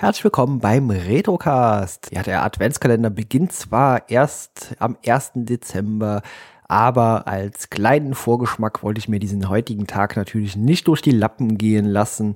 Herzlich willkommen beim Retrocast. Ja, der Adventskalender beginnt zwar erst am 1. Dezember, aber als kleinen Vorgeschmack wollte ich mir diesen heutigen Tag natürlich nicht durch die Lappen gehen lassen.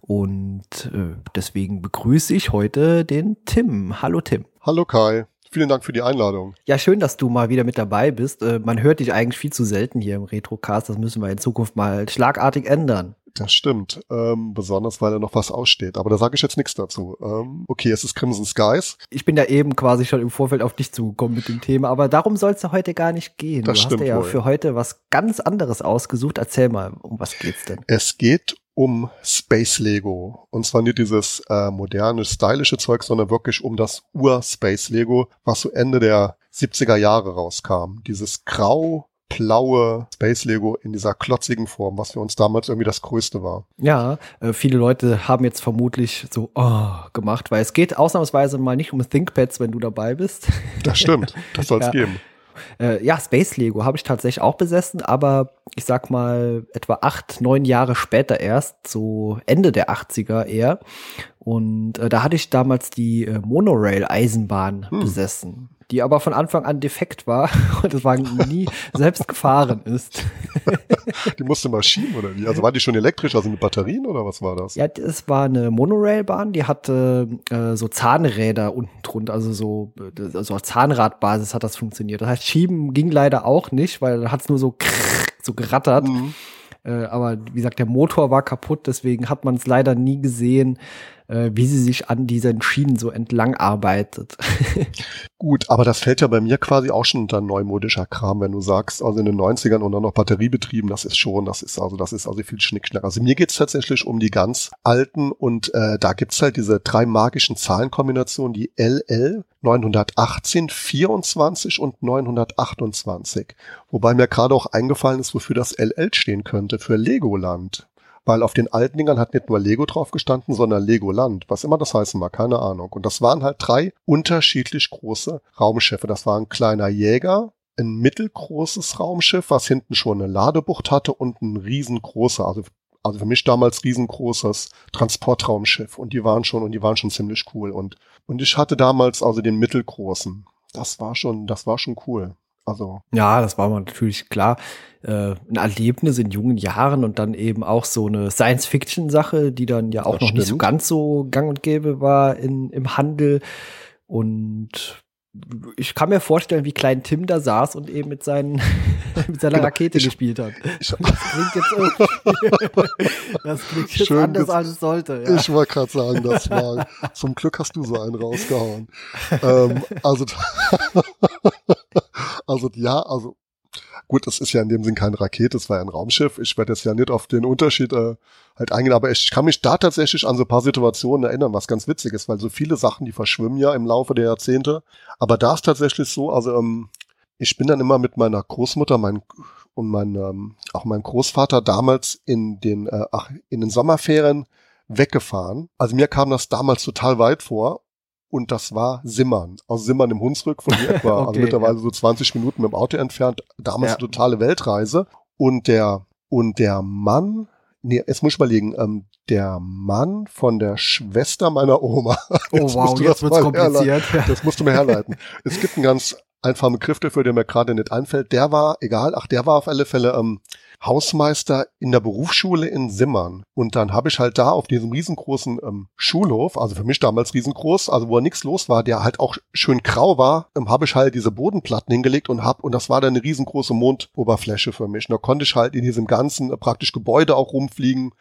Und äh, deswegen begrüße ich heute den Tim. Hallo Tim. Hallo Kai. Vielen Dank für die Einladung. Ja, schön, dass du mal wieder mit dabei bist. Äh, man hört dich eigentlich viel zu selten hier im Retrocast. Das müssen wir in Zukunft mal schlagartig ändern. Das stimmt, ähm, besonders weil da noch was aussteht. Aber da sage ich jetzt nichts dazu. Ähm, okay, es ist Crimson Skies. Ich bin ja eben quasi schon im Vorfeld auf dich zugekommen mit dem Thema, aber darum soll es ja heute gar nicht gehen. Das du stimmt hast ja wohl. für heute was ganz anderes ausgesucht. Erzähl mal, um was geht's denn? Es geht um Space Lego. Und zwar nicht dieses äh, moderne, stylische Zeug, sondern wirklich um das Ur-Space Lego, was so Ende der 70er Jahre rauskam. Dieses grau blaue Space Lego in dieser klotzigen Form, was für uns damals irgendwie das Größte war. Ja, äh, viele Leute haben jetzt vermutlich so oh, gemacht, weil es geht ausnahmsweise mal nicht um ThinkPads, wenn du dabei bist. Das stimmt, das soll es Ja. geben. Äh, ja, Space Lego habe ich tatsächlich auch besessen, aber ich sag mal etwa acht, neun Jahre später erst, so Ende der 80er eher. Und äh, da hatte ich damals die äh, Monorail-Eisenbahn Hm. besessen, die aber von Anfang an defekt war und das Wagen nie selbst gefahren ist. Die musste mal schieben oder wie? Also war die schon elektrisch, also mit Batterien oder was war das? Ja, das war eine Monorailbahn, die hatte äh, so Zahnräder unten drunter, also so, äh, so auf Zahnradbasis hat das funktioniert. Das heißt, schieben ging leider auch nicht, weil da hat es nur so krrrr, so gerattert. Mhm. Äh, aber wie gesagt, der Motor war kaputt, deswegen hat man es leider nie gesehen, äh, wie sie sich an diesen Schienen so entlang arbeitet. Gut, aber das fällt ja bei mir quasi auch schon unter neumodischer Kram, wenn du sagst, also in den 90ern und dann noch batteriebetrieben, das ist schon, das ist also, das ist also viel Schnickschnack. Also mir geht's tatsächlich um die ganz alten und äh, da gibt's halt diese drei magischen Zahlenkombinationen, die LL 918, 24 und 928. Wobei mir gerade auch eingefallen ist, wofür das LL stehen könnte, für Legoland. Weil auf den alten Dingern hat nicht nur Lego drauf gestanden, sondern Legoland, was immer das heißen mag, keine Ahnung. Und das waren halt drei unterschiedlich große Raumschiffe. Das war ein kleiner Jäger, ein mittelgroßes Raumschiff, was hinten schon eine Ladebucht hatte und ein riesengroßer, also also für mich damals riesengroßes Transportraumschiff und die waren schon und die waren schon ziemlich cool und und ich hatte damals also den mittelgroßen. Das war schon, das war schon cool. Also Ja, das war mir natürlich klar. Äh, ein Erlebnis in jungen Jahren und dann eben auch so eine Science-Fiction-Sache, die dann ja auch Das noch nicht so stimmt. ganz so gang und gäbe war in, im Handel. Und ich kann mir vorstellen, wie klein Tim da saß und eben mit, seinen, mit seiner Genau. Rakete Ich- gespielt hat. ich, Das klingt jetzt das klingt jetzt Schön anders als es sollte. Ja. Ich wollte gerade sagen, das war. Zum Glück hast du so einen rausgehauen. ähm, also, also ja, also gut, es ist ja in dem Sinn keine Rakete, es war ja ein Raumschiff. Ich werde jetzt ja nicht auf den Unterschied äh, halt eingehen, aber ich kann mich da tatsächlich an so ein paar Situationen erinnern, was ganz witzig ist, weil so viele Sachen, die verschwimmen ja im Laufe der Jahrzehnte. Aber da ist tatsächlich so, also ähm, ich bin dann immer mit meiner Großmutter mein, und mein, ähm, auch meinem Großvater damals in den, äh, ach, in den Sommerferien weggefahren. Also mir kam das damals total weit vor. Und das war Simmern. Aus Simmern im Hunsrück von hier etwa, also Okay, mittlerweile so 20 Minuten mit dem Auto entfernt. Damals Ja. eine totale Weltreise. Und der, und der Mann, nee, jetzt muss ich überlegen, ähm, der Mann von der Schwester meiner Oma. Oh Jetzt wow, musst du jetzt das wird's mal herleiten. kompliziert. Das musst du mir herleiten. es gibt einen ganz einfachen Begriff dafür, der mir gerade nicht einfällt. Der war, egal, ach, der war auf alle Fälle ähm, Hausmeister in der Berufsschule in Simmern. Und dann habe ich halt da auf diesem riesengroßen ähm, Schulhof, also für mich damals riesengroß, also wo nichts los war, der halt auch schön grau war, ähm, habe ich halt diese Bodenplatten hingelegt und hab und das war dann eine riesengroße Mondoberfläche für mich. Und da konnte ich halt in diesem ganzen äh, praktisch Gebäude auch rumfliegen.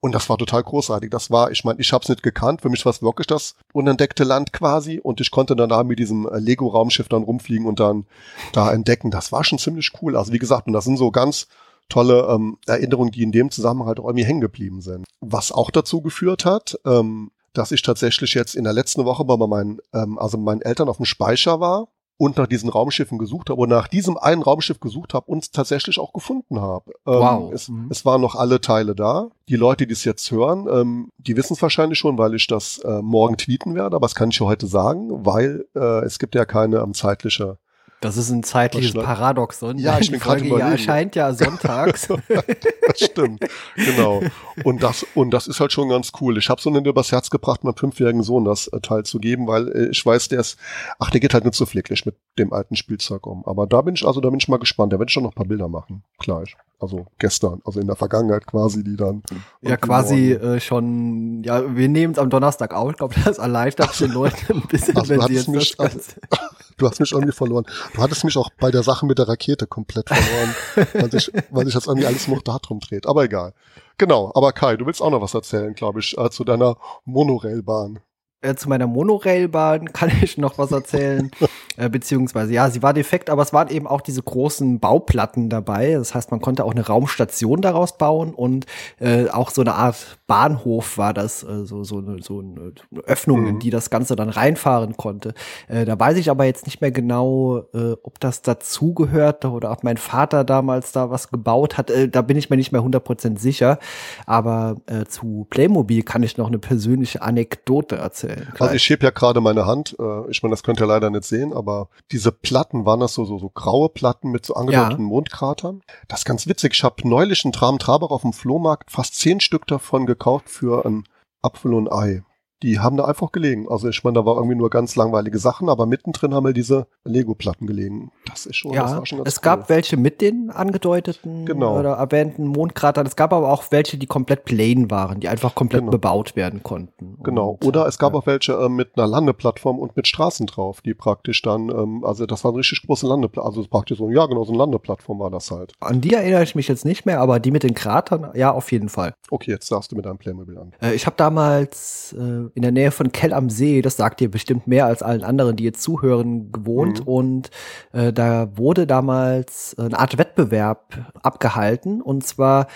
Und das war total großartig. Das war, ich meine, ich habe es nicht gekannt. Für mich war es wirklich das unentdeckte Land quasi. Und ich konnte dann da mit diesem äh, Lego-Raumschiff dann rumfliegen und dann da entdecken. Das war schon ziemlich cool. Also wie gesagt, und das sind so ganz tolle ähm, Erinnerungen, die in dem Zusammenhang halt auch irgendwie hängen geblieben sind. Was auch dazu geführt hat, ähm, dass ich tatsächlich jetzt in der letzten Woche bei meinen, ähm, also meinen Eltern auf dem Speicher war und nach diesen Raumschiffen gesucht habe und nach diesem einen Raumschiff gesucht habe und es tatsächlich auch gefunden habe. Ähm, Wow. Es, Mhm. es waren noch alle Teile da. Die Leute, die es jetzt hören, ähm, die wissen es wahrscheinlich schon, weil ich das äh, morgen tweeten werde, aber das kann ich ja heute sagen, weil äh, es gibt ja keine ähm, zeitliche Das ist ein zeitliches Paradoxon. Ja, ich bin gerade ja erscheint ja sonntags. das stimmt, genau. Und das und das ist halt schon ganz cool. Ich habe so einen übers Herz gebracht, meinem fünfjährigen Sohn das äh, Teil zu geben, weil äh, ich weiß, der ist, ach, der geht halt nicht so pfleglich mit dem alten Spielzeug um. Aber da bin ich also, da bin ich mal gespannt. Da werde ich schon noch ein paar Bilder machen. Klar. Ich also gestern, also in der Vergangenheit quasi, die dann. Ja, quasi äh, schon, ja, wir nehmen es am Donnerstag auf. Ich glaube, das erleichtert den Leuten ein bisschen, also, wenn sie jetzt mich, das also, Du hast mich irgendwie verloren. Du hattest mich auch bei der Sache mit der Rakete komplett verloren, weil sich weil sich das irgendwie alles noch darum dreht. Aber egal. Genau, aber Kai, du willst auch noch was erzählen, glaube ich, äh, zu deiner Monorailbahn. Äh, zu meiner Monorailbahn kann ich noch was erzählen. äh, beziehungsweise, ja, sie war defekt, aber es waren eben auch diese großen Bauplatten dabei. Das heißt, man konnte auch eine Raumstation daraus bauen und äh, auch so eine Art Bahnhof war das, äh, so, so, eine, so eine Öffnung, mhm. in die das Ganze dann reinfahren konnte. Äh, da weiß ich aber jetzt nicht mehr genau, äh, ob das dazugehörte oder ob mein Vater damals da was gebaut hat. Äh, da bin ich mir nicht mehr 100% sicher. Aber äh, zu Playmobil kann ich noch eine persönliche Anekdote erzählen. Also ich heb ja gerade meine Hand. Äh, ich meine, das könnt ihr leider nicht sehen, aber diese Platten waren das so so, so graue Platten mit so angedeuteten ja. Mondkratern. Das ist ganz witzig. Ich habe neulich einen Tram Traber auf dem Flohmarkt fast zehn Stück davon gekauft für ein Apfel und Ei die haben da einfach gelegen. Also ich meine, da war irgendwie nur ganz langweilige Sachen, aber mittendrin haben wir diese Lego-Platten gelegen. Das ist schon, ja, das war schon ganz Es cool. gab welche mit den angedeuteten genau. oder erwähnten Mondkratern. Es gab aber auch welche, die komplett plain waren, die einfach komplett genau. bebaut werden konnten. Genau. Und, oder es gab ja. auch welche äh, mit einer Landeplattform und mit Straßen drauf, die praktisch dann, ähm, also das war eine richtig große Landeplattform, also praktisch so, ja genau, so eine Landeplattform war das halt. An die erinnere ich mich jetzt nicht mehr, aber die mit den Kratern, ja, auf jeden Fall. Okay, jetzt darfst du mit deinem Playmobil an. Äh, ich habe damals äh, in der Nähe von Kell am See, das sagt dir bestimmt mehr als allen anderen, die jetzt zuhören, gewohnt. Mhm. Und äh, da wurde damals eine Art Wettbewerb abgehalten, und zwar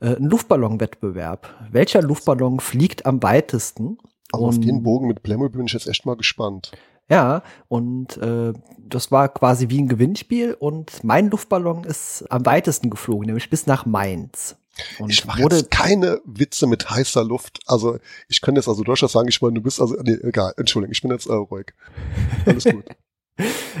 äh, ein Luftballonwettbewerb. Welcher Luftballon fliegt am weitesten? Also auf den Bogen mit Playmobil bin ich jetzt echt mal gespannt. Ja, und äh, das war quasi wie ein Gewinnspiel und mein Luftballon ist am weitesten geflogen, nämlich bis nach Mainz. Und ich mache jetzt keine Witze mit heißer Luft. Also ich könnte jetzt also durchaus sagen, ich meine, du bist also, nee, egal, Entschuldigung, ich bin jetzt äh, ruhig. Alles gut.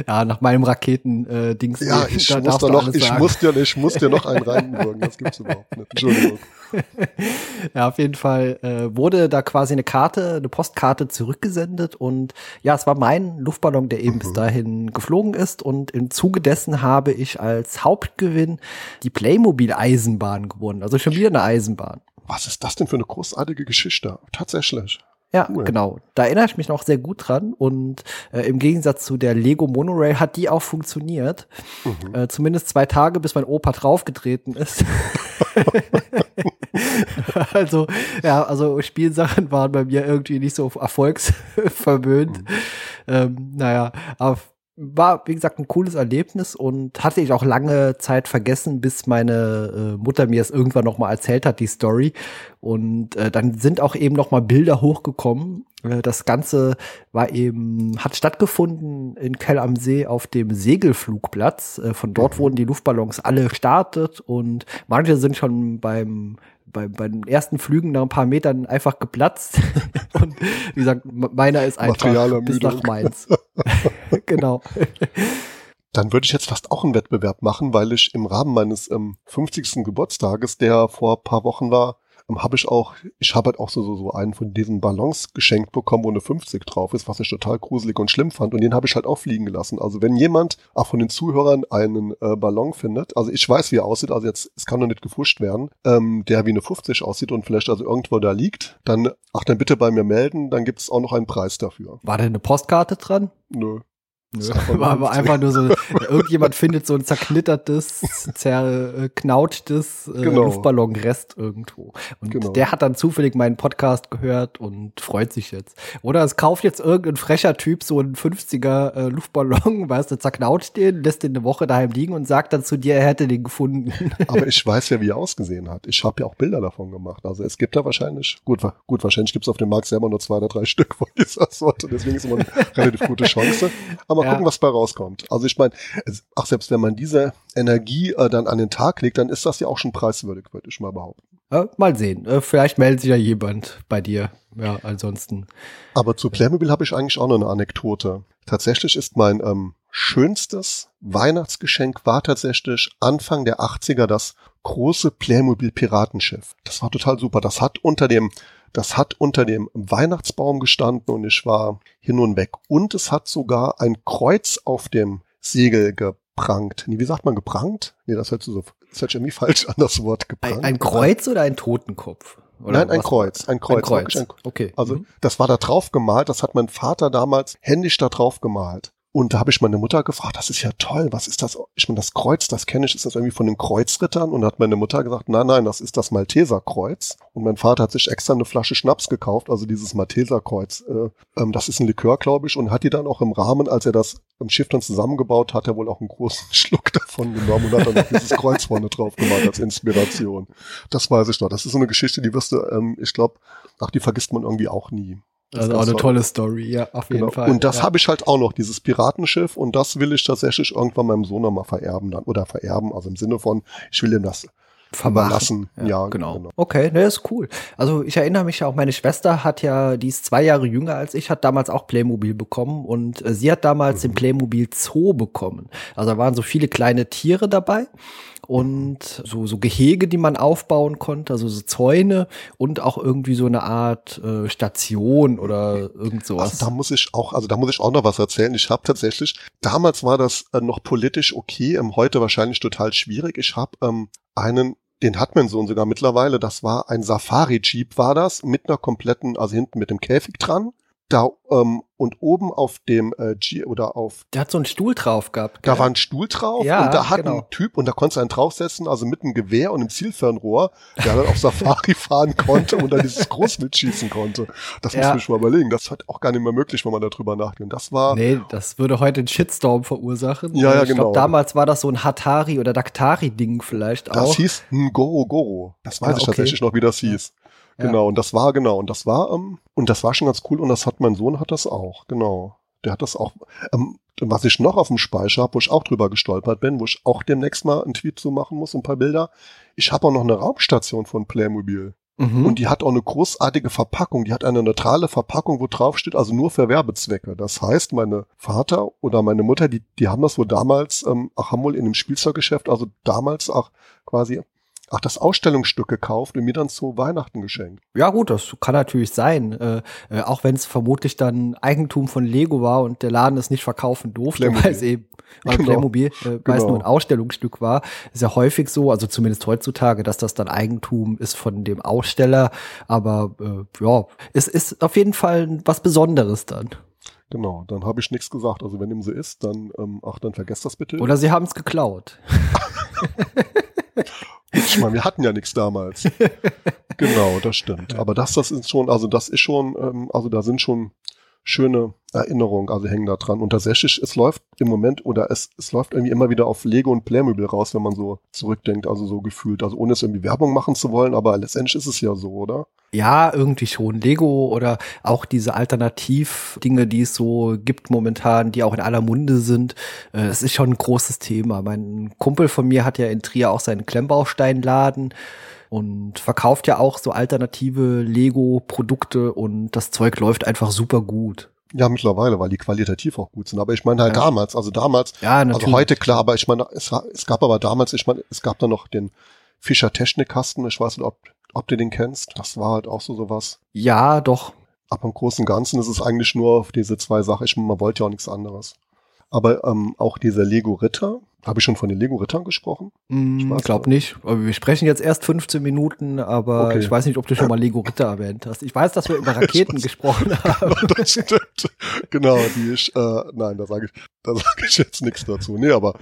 ja, nach meinem Raketen-Dings. Äh, ja, ich muss da noch, ich muss dir, ich muss dir noch einen reinbürgen. Das gibt's überhaupt nicht. Entschuldigung. ja, auf jeden Fall äh, wurde da quasi eine Karte, eine Postkarte zurückgesendet und ja, es war mein Luftballon, der eben mhm. bis dahin geflogen ist und im Zuge dessen habe ich als Hauptgewinn die Playmobil-Eisenbahn gewonnen. Also schon wieder eine Eisenbahn. Was ist das denn für eine großartige Geschichte? Tatsächlich. Ja, cool. genau. Da erinnere ich mich noch sehr gut dran. Und äh, im Gegensatz zu der Lego Monorail hat die auch funktioniert. Mhm. Äh, zumindest zwei Tage, bis mein Opa draufgetreten ist. also, ja, also Spielsachen waren bei mir irgendwie nicht so erfolgsverwöhnt. Mhm. Ähm, naja, auf war, wie gesagt, ein cooles Erlebnis und hatte ich auch lange Zeit vergessen, bis meine äh, Mutter mir es irgendwann noch mal erzählt hat, die Story. Und äh, dann sind auch eben noch mal Bilder hochgekommen. Äh, das Ganze war eben, hat stattgefunden in Kell am See auf dem Segelflugplatz. Äh, von dort mhm. wurden die Luftballons alle gestartet und manche sind schon beim bei, bei den ersten Flügen nach ein paar Metern einfach geplatzt. und wie gesagt, meiner ist einfach bis nach Mainz. genau. Dann würde ich jetzt fast auch einen Wettbewerb machen, weil ich im Rahmen meines ähm, 50. Geburtstages, der vor paar Wochen war, habe ich auch, ich habe halt auch so, so, so einen von diesen Ballons geschenkt bekommen, wo eine 50 drauf ist, was ich total gruselig und schlimm fand. Und den habe ich halt auch fliegen gelassen. Also wenn jemand auch von den Zuhörern einen äh, Ballon findet, also ich weiß, wie er aussieht, also jetzt, es kann noch nicht gefuscht werden, ähm, der wie eine 50 aussieht und vielleicht also irgendwo da liegt, dann, ach, dann bitte bei mir melden, dann gibt es auch noch einen Preis dafür. War da eine Postkarte dran? Nö. Nö, war aber einfach nur so, irgendjemand findet so ein zerknittertes, zerknautschtes äh, genau. Luftballonrest irgendwo. Und genau. der hat dann zufällig meinen Podcast gehört und freut sich jetzt. Oder es kauft jetzt irgendein frecher Typ so einen 50er äh, Luftballon, weißt du, zerknautscht den, lässt den eine Woche daheim liegen und sagt dann zu dir, er hätte den gefunden. aber ich weiß ja, wie er ausgesehen hat. Ich habe ja auch Bilder davon gemacht. Also es gibt da wahrscheinlich, gut, gut wahrscheinlich gibt es auf dem Markt selber nur zwei oder drei Stück von dieser Sorte. Deswegen ist immer eine relativ gute Chance. Aber ja. gucken, was bei rauskommt. Also ich meine, ach, selbst wenn man diese Energie äh, dann an den Tag legt, dann ist das ja auch schon preiswürdig, würde ich mal behaupten. Äh, mal sehen. Äh, vielleicht meldet sich ja jemand bei dir. Ja, ansonsten. Aber zu Playmobil habe ich eigentlich auch noch eine Anekdote. Tatsächlich ist mein ähm, schönstes Weihnachtsgeschenk war tatsächlich Anfang der 80er das große Playmobil Piratenschiff. Das war total super. Das hat unter dem das hat unter dem Weihnachtsbaum gestanden und ich war hin und weg. Und es hat sogar ein Kreuz auf dem Segel geprangt. Nee, wie sagt man geprangt? Nee, das hört sich so, das hört sich irgendwie falsch an, das Wort geprangt. Ein, ein Kreuz oder ein Totenkopf? Oder Nein, ein Kreuz, ein Kreuz. Ein Kreuz. Ein, okay. Also, mhm. das war da drauf gemalt, das hat mein Vater damals händisch da drauf gemalt. Und da habe ich meine Mutter gefragt, das ist ja toll, was ist das? Ich meine, das Kreuz, das kenne ich, ist das irgendwie von den Kreuzrittern? Und da hat meine Mutter gesagt, nein, nein, das ist das Malteserkreuz. Und mein Vater hat sich extra eine Flasche Schnaps gekauft, also dieses Malteserkreuz. Äh, ähm, das ist ein Likör, glaube ich, und hat die dann auch im Rahmen, als er das im Schiff dann zusammengebaut hat, er wohl auch einen großen Schluck davon genommen und hat dann noch dieses Kreuz vorne drauf gemacht als Inspiration. Das weiß ich noch. Das ist so eine Geschichte, die wirst du, ähm, ich glaube, ach, die vergisst man irgendwie auch nie. Das also auch eine toll. tolle Story, ja, auf jeden genau. Fall. Und das ja. habe ich halt auch noch, dieses Piratenschiff, und das will ich tatsächlich irgendwann meinem Sohn nochmal vererben dann, oder vererben, also im Sinne von, ich will ihm das verlassen. Ja, ja genau. genau. Okay, ne, ist cool. Also ich erinnere mich ja auch, meine Schwester hat ja, die ist zwei Jahre jünger als ich, hat damals auch Playmobil bekommen und äh, sie hat damals mhm. den Playmobil Zoo bekommen. Also da waren so viele kleine Tiere dabei und so, so Gehege, die man aufbauen konnte, also so Zäune und auch irgendwie so eine Art äh, Station oder irgend sowas. Also da muss ich auch, also da muss ich auch noch was erzählen. Ich habe tatsächlich, damals war das äh, noch politisch okay, ähm, heute wahrscheinlich total schwierig. Ich habe ähm, einen den hat mein Sohn sogar mittlerweile. Das war ein Safari-Jeep, war das, mit einer kompletten, also hinten mit dem Käfig dran da ähm, und oben auf dem äh, G oder auf der hat so einen Stuhl drauf gehabt. Gell? Da war ein Stuhl drauf ja, und da hat genau. ein Typ und da konntest du einen draufsetzen, also mit einem Gewehr und einem Zielfernrohr, der dann auf Safari fahren konnte und dann dieses Großwild schießen konnte. Das ja. muss man schon mal überlegen. Das hat auch gar nicht mehr möglich, wenn man darüber nachdenkt. Das war Nee, das würde heute einen Shitstorm verursachen. Ja, ja, ich genau. Glaub, damals war das so ein Hatari oder Daktari Ding vielleicht auch. Das hieß Ngoro Goro. Das weiß okay. ich tatsächlich noch, wie das hieß. Genau, und das war, genau, und das war, ähm, und das war schon ganz cool und das hat mein Sohn hat das auch, genau. Der hat das auch. Ähm, was ich noch auf dem Speicher habe, wo ich auch drüber gestolpert bin, wo ich auch demnächst mal einen Tweet zu machen muss, ein paar Bilder. Ich habe auch noch eine Raumstation von Playmobil. Mhm. Und die hat auch eine großartige Verpackung. Die hat eine neutrale Verpackung, wo drauf steht, also nur für Werbezwecke. Das heißt, meine Vater oder meine Mutter, die, die haben das wohl damals, ähm, ach, haben wohl in dem Spielzeuggeschäft, also damals auch quasi ach, das Ausstellungsstück gekauft und mir dann zu Weihnachten geschenkt. Ja gut, das kann natürlich sein. Äh, äh, auch wenn es vermutlich dann Eigentum von Lego war und der Laden es nicht verkaufen durfte, weil es eben weil genau. Playmobil, äh, weil genau. es nur ein Ausstellungsstück war. Ist ja häufig so, also zumindest heutzutage, dass das dann Eigentum ist von dem Aussteller. Aber äh, ja, es ist auf jeden Fall was Besonderes dann. Genau, dann habe ich nichts gesagt. Also wenn ihm so ist, dann, ähm, ach, dann vergesst das bitte. Oder sie haben es geklaut. Ich meine, wir hatten ja nichts damals. genau, das stimmt. Aber das, das ist schon, also das ist schon, ähm, also da sind schon schöne Erinnerungen, also hängen da dran. Und tatsächlich, es läuft im Moment oder es, es läuft irgendwie immer wieder auf Lego und Playmobil raus, wenn man so zurückdenkt, also so gefühlt. Also ohne es irgendwie Werbung machen zu wollen, aber letztendlich ist es ja so, oder? Ja, irgendwie schon. Lego oder auch diese Alternativ-Dinge, die es so gibt momentan, die auch in aller Munde sind. Äh, es ist schon ein großes Thema. Mein Kumpel von mir hat ja in Trier auch seinen Klemmbausteinladen und verkauft ja auch so alternative Lego-Produkte und das Zeug läuft einfach super gut. Ja, mittlerweile, weil die qualitativ auch gut sind. Aber ich meine halt ja. damals, also damals, ja, also heute klar, aber ich meine, es, es gab aber damals, ich meine, es gab da noch den Fischer Technikkasten, ich weiß nicht, ob, ob du den kennst. Das war halt auch so sowas. Ja, doch. Aber im Großen und Ganzen ist es eigentlich nur auf diese zwei Sachen. Ich meine, man wollte ja auch nichts anderes. Aber ähm, auch dieser Lego Ritter, habe ich schon von den Lego-Rittern gesprochen? Mm, ich glaube nicht. Wir sprechen jetzt erst 15 Minuten, aber okay. ich weiß nicht, ob du schon mal Lego-Ritter erwähnt hast. Ich weiß, dass wir über Raketen gesprochen haben. das stimmt. Genau, die ich, äh, nein, da sage ich, da sage ich jetzt nichts dazu. Nee, aber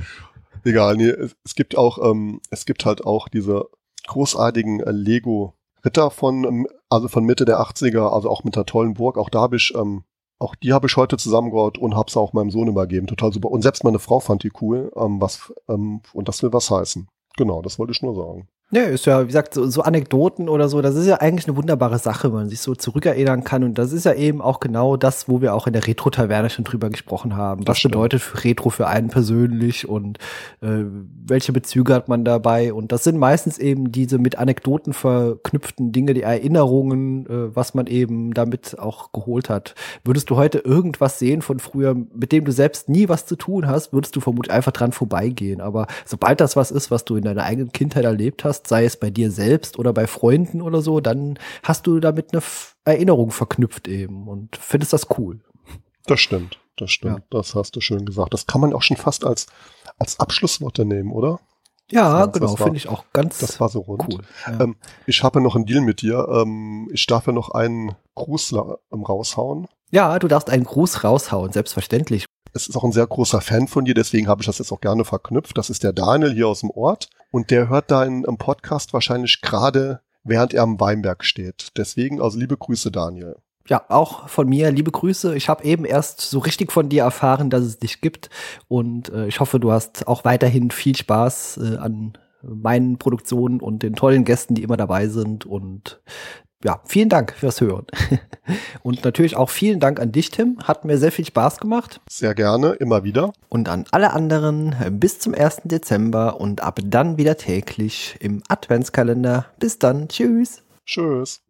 egal, nee, es, es gibt auch, ähm, es gibt halt auch diese großartigen äh, Lego Ritter von, ähm, also von Mitte der 80er, also auch mit der tollen Burg. Auch da habe ich ähm, auch die habe ich heute zusammengebaut und habe sie auch meinem Sohn übergeben. Total super. Und selbst meine Frau fand die cool. Ähm, was, ähm, und das will was heißen. Genau, das wollte ich nur sagen. Ja, ist ja, wie gesagt, so, so Anekdoten oder so, das ist ja eigentlich eine wunderbare Sache, wenn man sich so zurückerinnern kann. Und das ist ja eben auch genau das, wo wir auch in der Retro-Taverne schon drüber gesprochen haben. Was bedeutet Retro für einen persönlich und äh, welche Bezüge hat man dabei? Und das sind meistens eben diese mit Anekdoten verknüpften Dinge, die Erinnerungen, äh, was man eben damit auch geholt hat. Würdest du heute irgendwas sehen von früher, mit dem du selbst nie was zu tun hast, würdest du vermutlich einfach dran vorbeigehen. Aber sobald das was ist, was du in deiner eigenen Kindheit erlebt hast, hast, sei es bei dir selbst oder bei Freunden oder so, dann hast du damit eine Erinnerung verknüpft eben und findest das cool. Das stimmt, das stimmt. Ja. Das hast du schön gesagt. Das kann man auch schon fast als, als Abschlussworte nehmen, oder? Ja, das, genau, finde ich auch ganz Das war so rund. Cool, ja. ähm, ich habe noch einen Deal mit dir. Ähm, ich darf ja noch einen Gruß ähm, raushauen. Ja, du darfst einen Gruß raushauen, selbstverständlich. Es ist auch ein sehr großer Fan von dir, deswegen habe ich das jetzt auch gerne verknüpft. Das ist der Daniel hier aus dem Ort und der hört im Podcast wahrscheinlich gerade, während er am Weinberg steht. Deswegen also liebe Grüße, Daniel. Ja, auch von mir liebe Grüße. Ich habe eben erst so richtig von dir erfahren, dass es dich gibt und äh, ich hoffe, du hast auch weiterhin viel Spaß äh, an meinen Produktionen und den tollen Gästen, die immer dabei sind und ja, vielen Dank fürs Hören. Und natürlich auch vielen Dank an dich, Tim. Hat mir sehr viel Spaß gemacht. Sehr gerne, immer wieder. Und an alle anderen bis zum 1. Dezember und ab dann wieder täglich im Adventskalender. Bis dann. Tschüss. Tschüss.